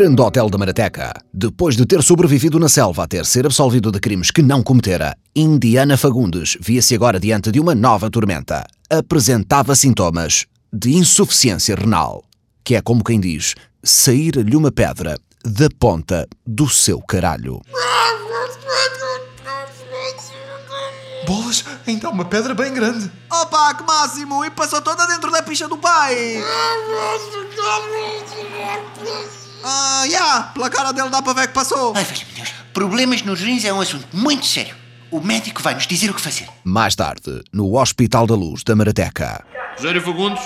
Grande Hotel da Marateca. Depois de ter sobrevivido na selva a ter ser absolvido de crimes que não cometera, Indiana Fagundes via-se agora diante de uma nova tormenta. Apresentava sintomas de insuficiência renal, que é como quem diz, sair-lhe uma pedra da ponta do seu caralho. Bolas, ainda há uma pedra bem grande. Opa, que máximo! E passou toda dentro da picha do pai! Ah, já! Pela cara dele dá para ver que passou! Ai, veja-me Deus, problemas nos rins é um assunto muito sério. O médico vai nos dizer o que fazer. Mais tarde, no Hospital da Luz da Marateca. Rogério Fagundes?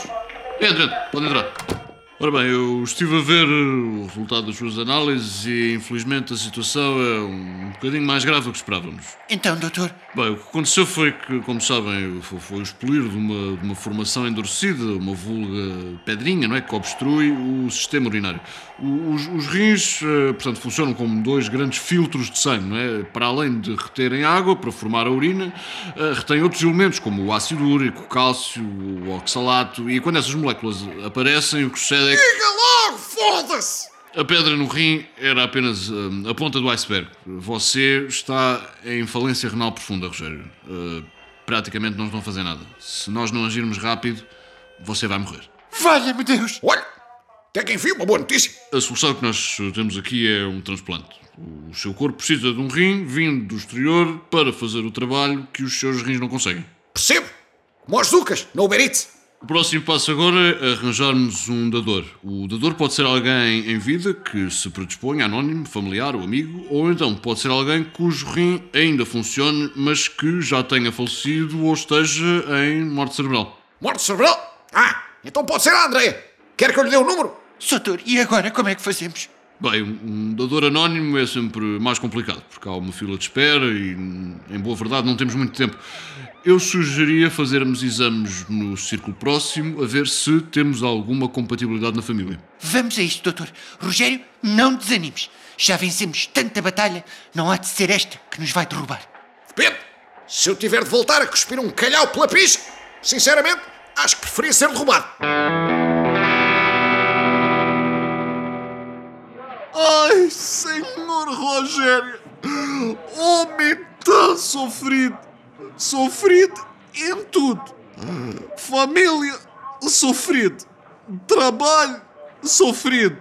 Entra, entra, pode entrar. Ora bem, eu estive a ver o resultado das suas análises e infelizmente a situação é um bocadinho mais grave do que esperávamos. Então, doutor, Bem, o que aconteceu foi que, como sabem, foi, o expelir de uma, de uma formação endurecida, uma vulga pedrinha, não é? Que obstrui o sistema urinário. Os, os rins, eh, portanto, funcionam como dois grandes filtros de sangue, não é? Para além de reterem água para formar a urina, eh, retêm outros elementos como o ácido úrico, o cálcio, o oxalato, e quando essas moléculas aparecem, o que sucede é que. Diga logo, foda-se! A pedra no rim era apenas hum, a ponta do iceberg. Você está em falência renal profunda, Rogério. Uh, praticamente não estão a fazer nada. Se nós não agirmos rápido, você vai morrer. valha-me Deus! Olha, até que enfim, uma boa notícia. A solução que nós uh, temos aqui é um transplante. O seu corpo precisa de um rim vindo do exterior para fazer o trabalho que os seus rins não conseguem. Percebo? Como aos Zucas, no Uber Eats. O próximo passo agora é arranjarmos um dador. O dador pode ser alguém em vida que se predisponha, anónimo, familiar ou amigo, ou então pode ser alguém cujo rim ainda funcione, mas que já tenha falecido ou esteja em morte cerebral. Morte cerebral? Ah, então pode ser a Andréia. Quer que eu lhe dê o número? Doutor, e agora como é que fazemos? Bem, um dador anónimo é sempre mais complicado, porque há uma fila de espera e, em boa verdade, não temos muito tempo. Eu sugeria fazermos exames no círculo próximo a ver se temos alguma compatibilidade na família. Vamos a isto, doutor. Rogério, não desanimes. Já vencemos tanta batalha, não há de ser esta que nos vai derrubar. Depende. Se eu tiver de voltar a cuspir um calhau pela picha, sinceramente, acho que preferia ser derrubado. Ai, senhor Rogério! Homem tão sofrido! Sofrido em tudo! Família, sofrido! Trabalho, sofrido!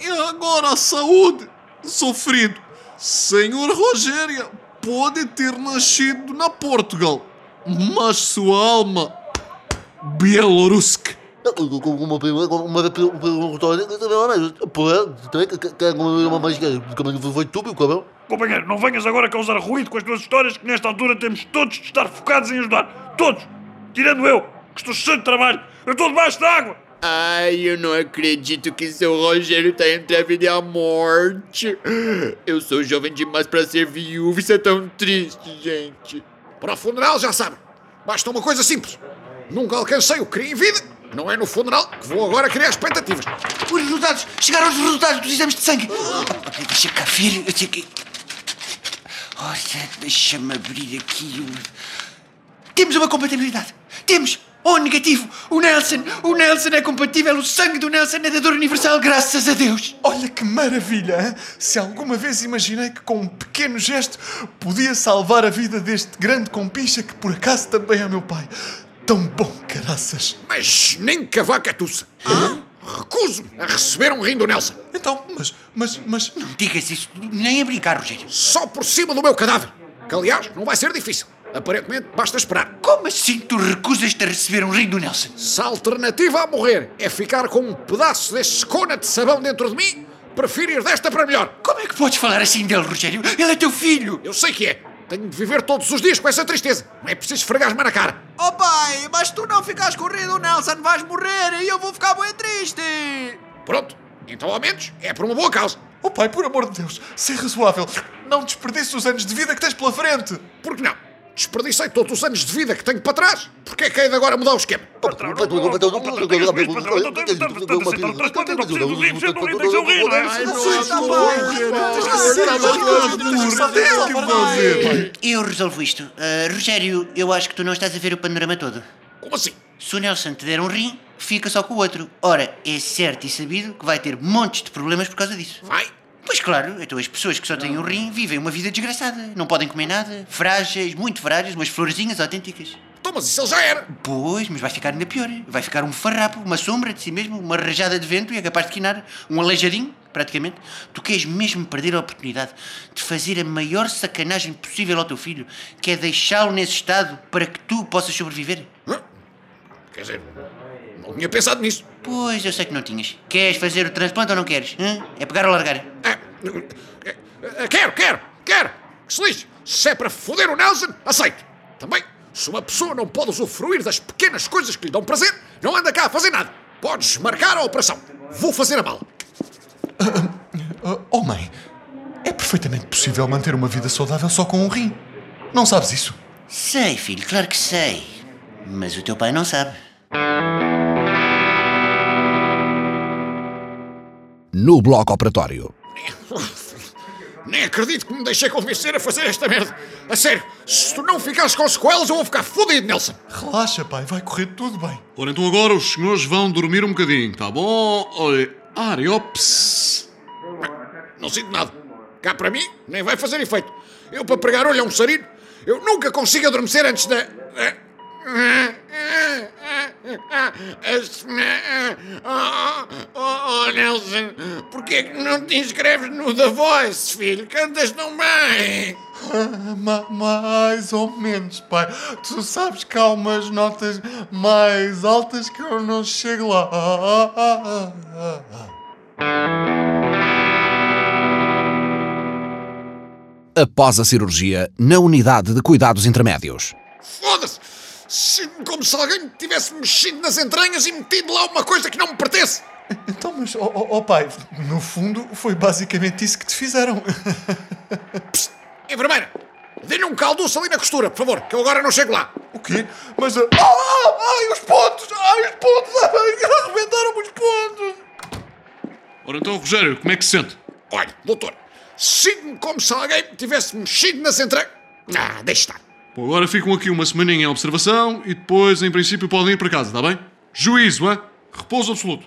E agora a saúde, sofrido! Senhor Rogério pode ter nascido na Portugal, mas sua alma, Bielorruska! Uma pergunta. Foi tu, meu cabrão? Companheiro, não venhas agora causar ruído com as tuas histórias que nesta altura temos todos de estar focados em ajudar. Todos! Tirando eu, que estou cheio de trabalho. Eu estou debaixo da água. Ai, eu não acredito que seu Rogério tá entre a vida e a morte. Eu sou jovem demais pra ser viúvo. Isso é tão triste, gente. Para o funeral, já sabe. Basta uma coisa simples. Nunca alcancei o que queria em vida. Não é no funeral que vou agora criar expectativas. Os resultados! Chegaram os resultados dos exames de sangue! Oh, deixa cá ver. eu tenho que- Olha, deixa-me abrir aqui o. Temos uma compatibilidade! Temos! Oh, negativo! O Nelson! O Nelson é compatível! O sangue do Nelson é dador universal, graças a Deus! Olha que maravilha! hein? Se alguma vez imaginei que com um pequeno gesto podia salvar a vida deste grande compicha que por acaso também é meu pai. Tão bom, caraças! Mas nem cavaca tussa. Recuso-me a receber um rim do Nelson. Então, mas, mas, mas... Não digas isso nem a brincar, Rogério. Só por cima do meu cadáver. Que, aliás, não vai ser difícil. Aparentemente, basta esperar. Como assim tu recusas-te a receber um rim do Nelson? Se a alternativa a morrer é ficar com um pedaço deste cona de sabão dentro de mim, prefiro ir desta para melhor. Como é que podes falar assim dele, Rogério? Ele é teu filho! Eu sei que é. Tenho de viver todos os dias com essa tristeza. Não é preciso esfregar-me na cara. Oh pai, mas tu não ficas corrido, Nelson, vais morrer e eu vou ficar bem triste! Pronto. Então, ao menos, é por uma boa causa. Oh pai, por amor de Deus, ser razoável. Não desperdices os anos de vida que tens pela frente. Por que não? Desperdicei todos os anos de vida que tenho para trás. Porquê é que hei de agora mudar o esquema? Eu é? Resolvo isto. Ah, Rogério, eu acho que tu não estás a ver o panorama todo. Como assim? Se o Nelson te der um rim, fica só com o outro. Ora, é certo e sabido que vai ter montes de problemas por causa disso. Vai. Pois claro, então as pessoas que só têm um rim vivem uma vida desgraçada. Não podem comer nada, frágeis, muito frágeis, umas florzinhas autênticas. Então, mas isso ele já era. Pois, mas vai ficar ainda pior. Vai ficar um farrapo, uma sombra de si mesmo, uma rajada de vento e é capaz de quinar um aleijadinho, praticamente. Tu queres mesmo perder a oportunidade de fazer a maior sacanagem possível ao teu filho, que é deixá-lo nesse estado para que tu possas sobreviver? Quer dizer, não tinha pensado nisso. Pois, eu sei que não tinhas. Queres fazer o transplante ou não queres? hã? É pegar ou largar? É, é, é, quero, quero, quero. Que se lixe. Se é para foder o Nelson, aceito. Também, se uma pessoa não pode usufruir das pequenas coisas que lhe dão prazer, não anda cá a fazer nada. Podes marcar a operação. Vou fazer a bala. Ah, oh, mãe, é perfeitamente possível manter uma vida saudável só com um rim. Não sabes isso? Sei, filho, claro que sei. Mas o teu pai não sabe. No bloco operatório. Nem acredito que me deixei convencer a fazer esta merda. A sério, se tu não ficares com sequelas, eu vou ficar fodido, Nelson. Relaxa, pai, vai correr tudo bem. Ora, então agora os senhores vão dormir um bocadinho, tá bom? Olha, Ariops. Não sinto nada. Cá para mim, nem vai fazer efeito. Eu, para pregar olho a um sarino, eu nunca consigo adormecer antes da. Oh, oh, oh, Nelson, porquê é que não te inscreves no The Voice, filho? Cantas tão bem. Ah, ma- mais ou menos, pai. Tu sabes que há umas notas mais altas que eu não chego lá. Ah, ah. Após a cirurgia, na unidade de cuidados intermédios. Foda-se! Sinto-me como se alguém me tivesse mexido nas entranhas e metido lá uma coisa que não me pertence. Então, mas, oh, oh, oh, pai, no fundo foi basicamente isso que te fizeram. Enfermeira, dê-lhe um caldoço ali na costura, por favor, que eu agora não chego lá. O quê? Mas. ah, ah, ai, os pontos! Ai, os pontos! Ai, arrebentaram-me os pontos! Ora então, Rogério, como é que se sente? Olha, doutor, sinto-me como se alguém me tivesse mexido nas entranhas. Ah, deixa estar. Bom, agora ficam aqui uma semaninha em observação e depois, em princípio, podem ir para casa, está bem? Juízo, hã? Repouso absoluto.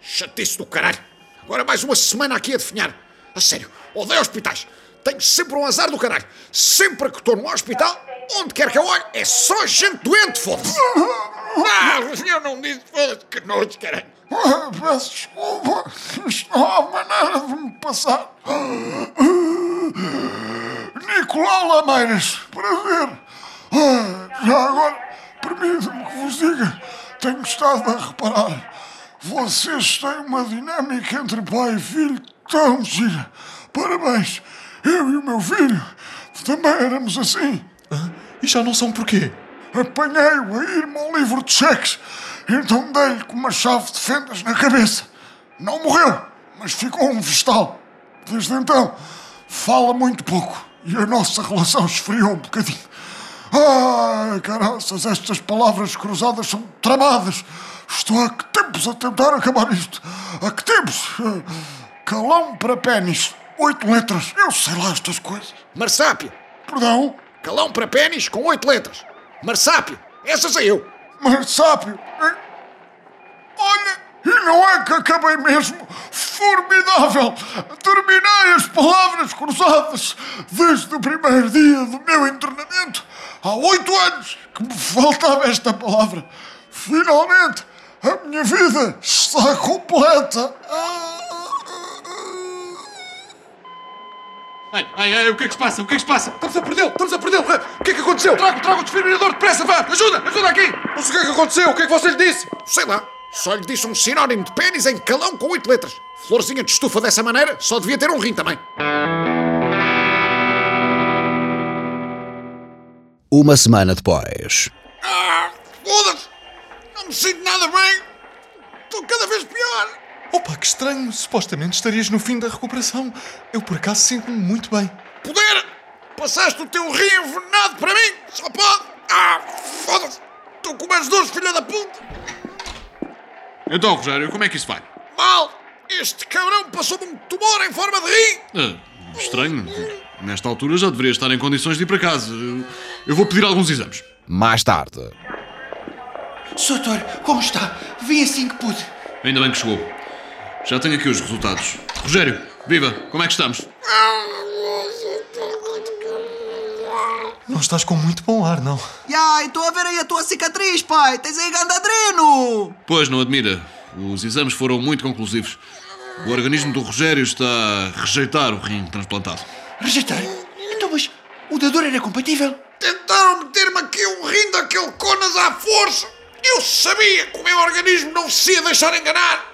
Chatice do caralho. Agora mais uma semana aqui a definhar. A sério, odeio hospitais. Tenho sempre um azar do caralho. Sempre que estou no hospital, onde quer que eu olhe, é só gente doente, foda-se. Ah, eu não disse, foda-se, que nojo, caralho. Peço desculpa, isto não há maneira de me passar. Nicolau Lameiras, prazer. Ah, Já agora, permita-me que vos diga, tenho estado a reparar. Vocês têm uma dinâmica entre pai e filho tão gira. Parabéns. Eu e o meu filho também éramos assim. Ah, E já não são porquê? Apanhei-o a ir-me ao livro de cheques, então dei-lhe com uma chave de fendas na cabeça. Não morreu, mas ficou um vestal. Desde então, fala muito pouco e a nossa relação esfriou um bocadinho. Ai, caraças, estas palavras cruzadas são tramadas. Estou há que tempos a tentar acabar isto. Há que tempos? Calão para pênis, oito letras. Eu sei lá estas coisas. Marsápio, Perdão? calão para pênis com oito letras. Marsápio, essa sei eu. Marsápio. Olha, e não é que acabei mesmo? Formidável! Terminei as palavras cruzadas desde o primeiro dia do meu internamento. Há oito anos que me faltava esta palavra. Finalmente, a minha vida está completa. Ai, ai, ai, o que é que se passa? O que é que se passa? Estamos a perdê-lo! Estamos a perdê-lo! O que é que aconteceu? Traga, traga o desfibrilador depressa, vá! Ajuda! Ajuda aqui! Mas o que é que aconteceu? O que é que você lhe disse? Sei lá, só lhe disse um sinónimo de pênis em calão com oito letras. Florzinha de estufa dessa maneira só devia ter um rim também. Uma semana depois. Ah, foda-se! Não me sinto nada bem. Estou cada vez pior. Opa, que estranho! Supostamente estarias no fim da recuperação. Eu, por acaso, sinto-me muito bem. Poder! Passaste o teu rim envenenado para mim! Só pode! Ah, foda-se! Estou com umas dores, filha da puta! Então, Rogério, como é que isso vai? Mal! Este cabrão passou-me um tumor em forma de rim! Ah, estranho. Nesta altura já deveria estar em condições de ir para casa. Eu- vou pedir alguns exames. Mais tarde. Soutor, como está? Vim assim que pude. Ainda bem que chegou. Já tenho aqui os resultados. Rogério, viva, como é que estamos? Não estás com muito bom ar, não. E estou a ver aí a tua cicatriz, pai. Tens aí gandadreno. Pois, não admira. Os exames foram muito conclusivos. O organismo do Rogério está a rejeitar o rim transplantado. Rejeitar? Então, mas o dador era compatível. Tentaram meter-me aqui um rim daquele conas à força. Eu sabia que o meu organismo não se ia deixar enganar.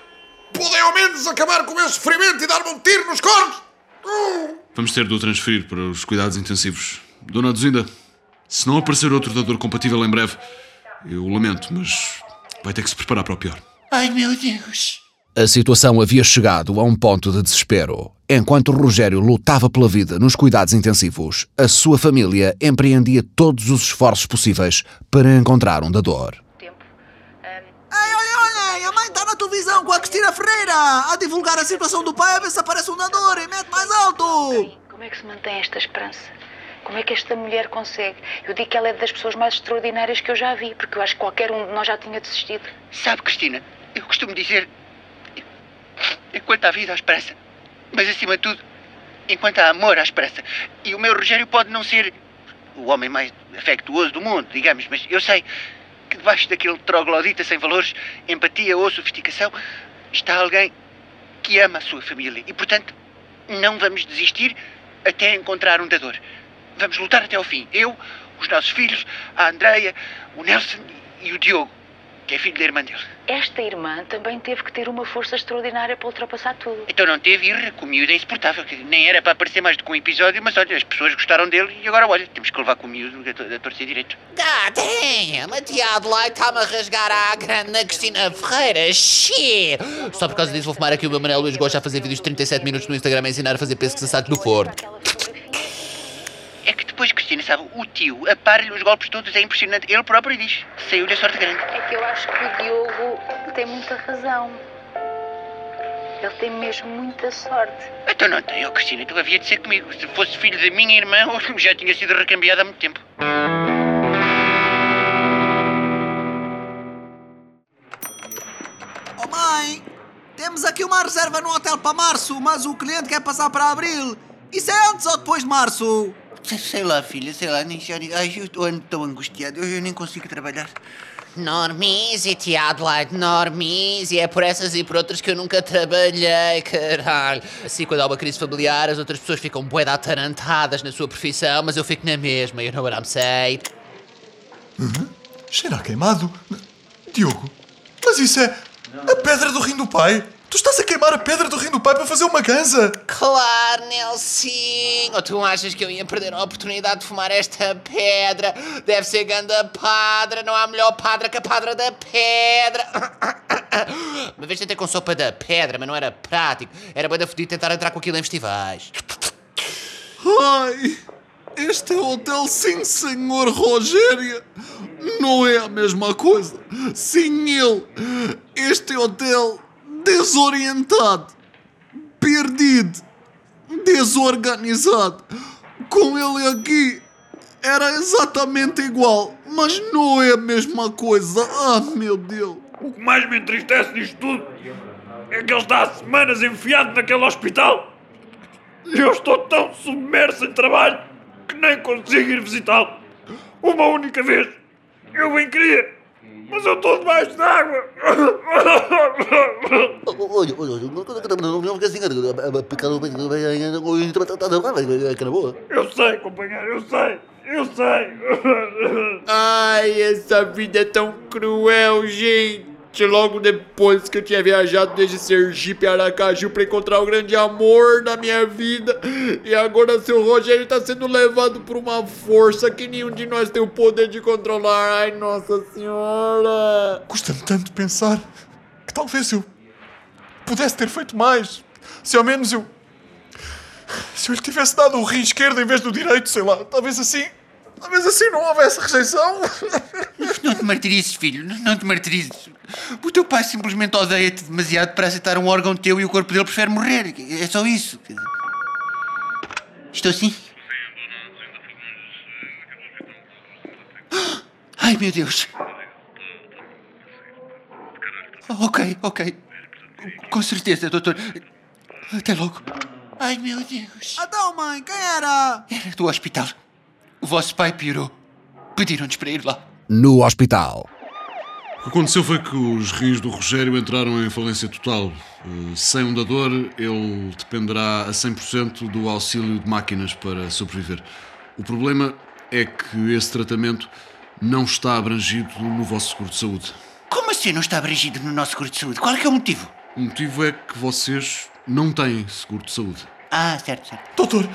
Podem ao menos acabar com o meu sofrimento e dar-me um tiro nos cornos. Uh! Vamos ter de o transferir para os cuidados intensivos. Dona Aduzinda, se não aparecer outro dador compatível em breve, eu lamento, mas vai ter que se preparar para o pior. Ai, meu Deus. A situação havia chegado a um ponto de desespero. Enquanto Rogério lutava pela vida nos cuidados intensivos, a sua família empreendia todos os esforços possíveis para encontrar um dador. Ei, olha, olha, a mãe está na televisão com a Cristina Ferreira a divulgar a situação do pai a ver se aparece um dador e mete mais alto. Como é que se mantém esta esperança? Como é que esta mulher consegue? Eu digo que ela é das pessoas mais extraordinárias que eu já vi, porque eu acho que qualquer um de nós já tinha desistido. Sabe, Cristina, eu costumo dizer: enquanto há vida, há esperança. Mas, acima de tudo, enquanto há amor, há esperança. E o meu Rogério pode não ser o homem mais afectuoso do mundo, digamos, mas eu sei que debaixo daquele troglodita sem valores, empatia ou sofisticação, está alguém que ama a sua família. E, portanto, não vamos desistir até encontrar um dador. Vamos lutar até ao fim. Eu, os nossos filhos, a Andreia, o Nelson e o Diogo, que é filho da irmã dele. Esta irmã também teve que ter uma força extraordinária para ultrapassar tudo. Então não teve o miúdo é insuportável. que Nem era para aparecer mais do que um episódio, mas olha, as pessoas gostaram dele e agora, olha, temos que levar com o miúdo a, to- a torcer direito. God damn, a tia Adelaide está-me a rasgar à grande na Cristina Ferreira. Shit! Só por causa disso vou fumar aqui o meu Manel Luís Gosta a fazer vídeos de 37 minutos no Instagram a ensinar a fazer pescos assados no forno. É que depois, Cristina, sabe, o tio apara-lhe os golpes todos, é impressionante. Ele próprio diz, saiu-lhe a sorte grande. É que eu acho que o Diogo tem muita razão. Ele tem mesmo muita sorte. Então não tem, Cristina, tu havia de ser comigo. Se fosse filho da minha irmã, eu já tinha sido recambiado há muito tempo. Oh mãe, temos aqui uma reserva no hotel para março, mas o cliente quer passar para abril. Isso é antes ou depois de março? Sei, lá, filha, sei lá, nem já... Ai, eu estou ando tão angustiado, eu, eu nem consigo trabalhar. Normise, tia Adelaide, Normise. É por essas e por outras que eu nunca trabalhei, caralho. Assim, quando há uma crise familiar, as outras pessoas ficam bué atarantadas na sua profissão, mas eu fico na mesma, you know what I'm saying? Cheira a queimado. Diogo, mas isso é a pedra do rim do pai. Tu estás a queimar a pedra do rim do pai para fazer uma ganza. Claro, Nelson! Ou tu achas que eu ia perder a oportunidade de fumar esta pedra? Deve ser ganda padra, não há melhor padra que a padra da pedra. Uma vez tentei com sopa da pedra, mas não era prático. Era bem da fodido tentar entrar com aquilo em festivais. Ai, este é o hotel sim, senhor Rogério. Não é a mesma coisa. Sim, ele. Este hotel desorientado, perdido, desorganizado. Com ele aqui era exatamente igual, mas não é a mesma coisa. Ah, meu Deus. O que mais me entristece nisto tudo é que ele está há semanas enfiado naquele hospital. E eu estou tão submerso em trabalho que nem consigo ir visitá-lo. Uma única vez. Eu bem queria, mas eu estou debaixo d'água. Eu sei, companheiro, eu sei. Eu sei. Ai, essa vida é tão cruel, gente. Logo depois que eu tinha viajado desde Sergipe a Aracaju pra encontrar o grande amor da minha vida. E agora seu Rogério tá sendo levado por uma força que nenhum de nós tem o poder de controlar. Ai, nossa senhora. Custa-me tanto pensar que talvez eu pudesse ter feito mais. Se ao menos eu. Se eu lhe tivesse dado o rim esquerdo em vez do direito, sei lá, talvez assim. Talvez assim não houvesse rejeição. Não te martirizes, filho, não- te martirizes. O teu pai simplesmente odeia-te demasiado para aceitar um órgão teu e o corpo dele prefere morrer. É só isso. Estou assim? Ai, meu Deus. Ok, ok. Com certeza, doutor. Até logo. Ai, meu Deus. Então, mãe, quem era? Era do hospital. O vosso pai piorou. Pediram-nos para ir lá. No hospital. O que aconteceu foi que os rins do Rogério entraram em falência total. Eh, Sem um dador, ele dependerá a 100% do auxílio de máquinas para sobreviver. O problema é que esse tratamento não está abrangido no vosso seguro de saúde. Como assim não está abrangido no nosso seguro de saúde? Qual é que é o motivo? O motivo é que vocês não têm seguro de saúde. Ah, certo, certo. Doutor,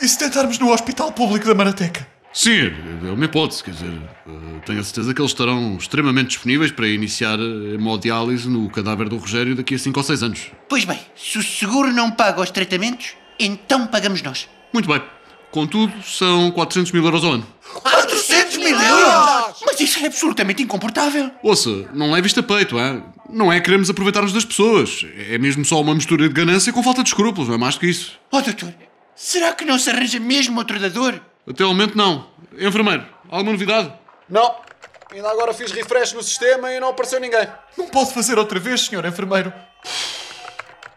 e se tentarmos no Hospital Público da Marateca? Sim, é uma hipótese, quer dizer, eh, tenho a certeza que eles estarão extremamente disponíveis para iniciar a hemodiálise no cadáver do Rogério daqui a 5 ou 6 anos. Pois bem, se o seguro não paga os tratamentos, então pagamos nós. Muito bem. Contudo, são 400 mil euros ao ano. 400 mil euros! Mas isso é absolutamente incomportável. Ouça, não leve isto a peito, é? Não é queremos aproveitar-nos das pessoas. É mesmo só uma mistura de ganância com falta de escrúpulos, não é mais do que isso. Oh, doutor, será que não se arranja mesmo outro dador? Até ao momento, não. Enfermeiro, alguma novidade? Não. Ainda agora fiz refresh no sistema e não apareceu ninguém. Não pode fazer outra vez, senhor enfermeiro.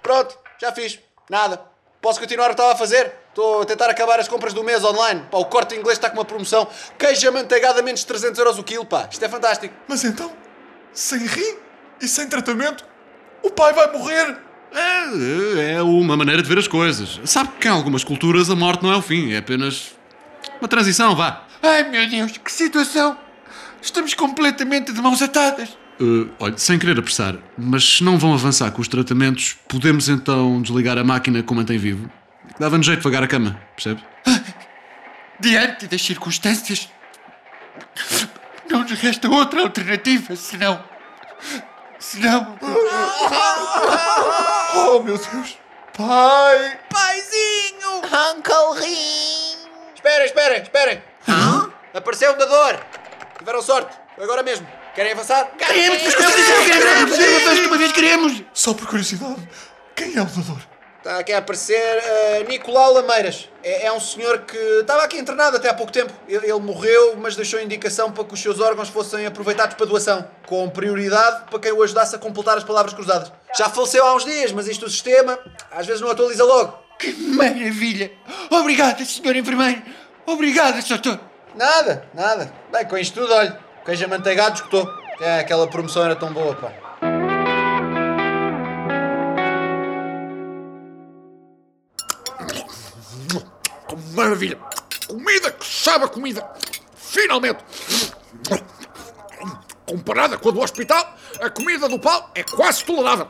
Pronto, já fiz. Nada. Posso continuar o que estava a fazer? Estou a tentar acabar as compras do mês online. Pá, o corte inglês está com uma promoção. Queijo amanteigado a menos de 300 euros o quilo, pá. Isto é fantástico. Mas então, sem rim e sem tratamento, o pai vai morrer. É, é uma maneira de ver as coisas. Sabe que em algumas culturas a morte não é o fim, é apenas uma transição, vá. Ai, meu Deus, que situação! Estamos completamente de mãos atadas. Uh, olha, sem querer apressar, mas se não vão avançar com os tratamentos, podemos então desligar a máquina que o mantém vivo? Dava-nos jeito de pagar a cama, percebe? Diante das circunstâncias, não nos resta outra alternativa, senão. senão. Oh, meu Deus. Pai! Paizinho! Uncle Rim! Esperem, esperem, esperem. Apareceu um dador. Tiveram sorte. Agora mesmo. Querem avançar? Queremos, queremos, queremos, queremos, mais uma vez queremos! Só por curiosidade, quem é o dador? Está aqui a aparecer eh, Nicolau Lameiras. É, é um senhor que estava aqui internado até há pouco tempo. Ele, ele morreu, mas deixou indicação para que os seus órgãos fossem aproveitados para doação, com prioridade para quem o ajudasse a completar as palavras cruzadas. Já faleceu há uns dias, mas isto o sistema às vezes não atualiza logo. Que maravilha! Obrigada, senhor enfermeiro! Obrigada, doutor! Nada, nada. Bem, com isto tudo, olha, queijo amanteigado escutou. É, aquela promoção era tão boa, pá. Maravilha! Comida que sabe a comida! Finalmente! Comparada com a do hospital, a comida do pau é quase tolerável.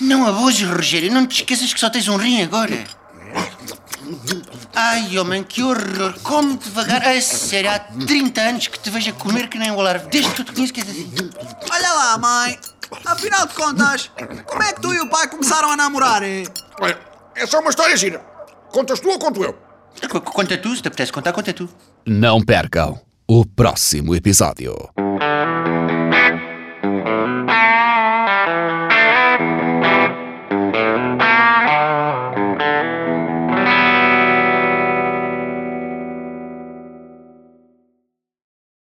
Não abuses, Rogério, não te esqueças que só tens um rim agora. Ai, homem, que horror! Come devagar. A sério, há 30 anos que te vejo a comer que nem o alarve. Desde que eu te conheço que és assim. Olha lá, mãe. Afinal de contas, como é que tu e o pai começaram a namorar? Olha, essa é uma história gira. Contas tu ou conto eu? Conta tu, se te apetece contar, conta tu. Não percam o próximo episódio.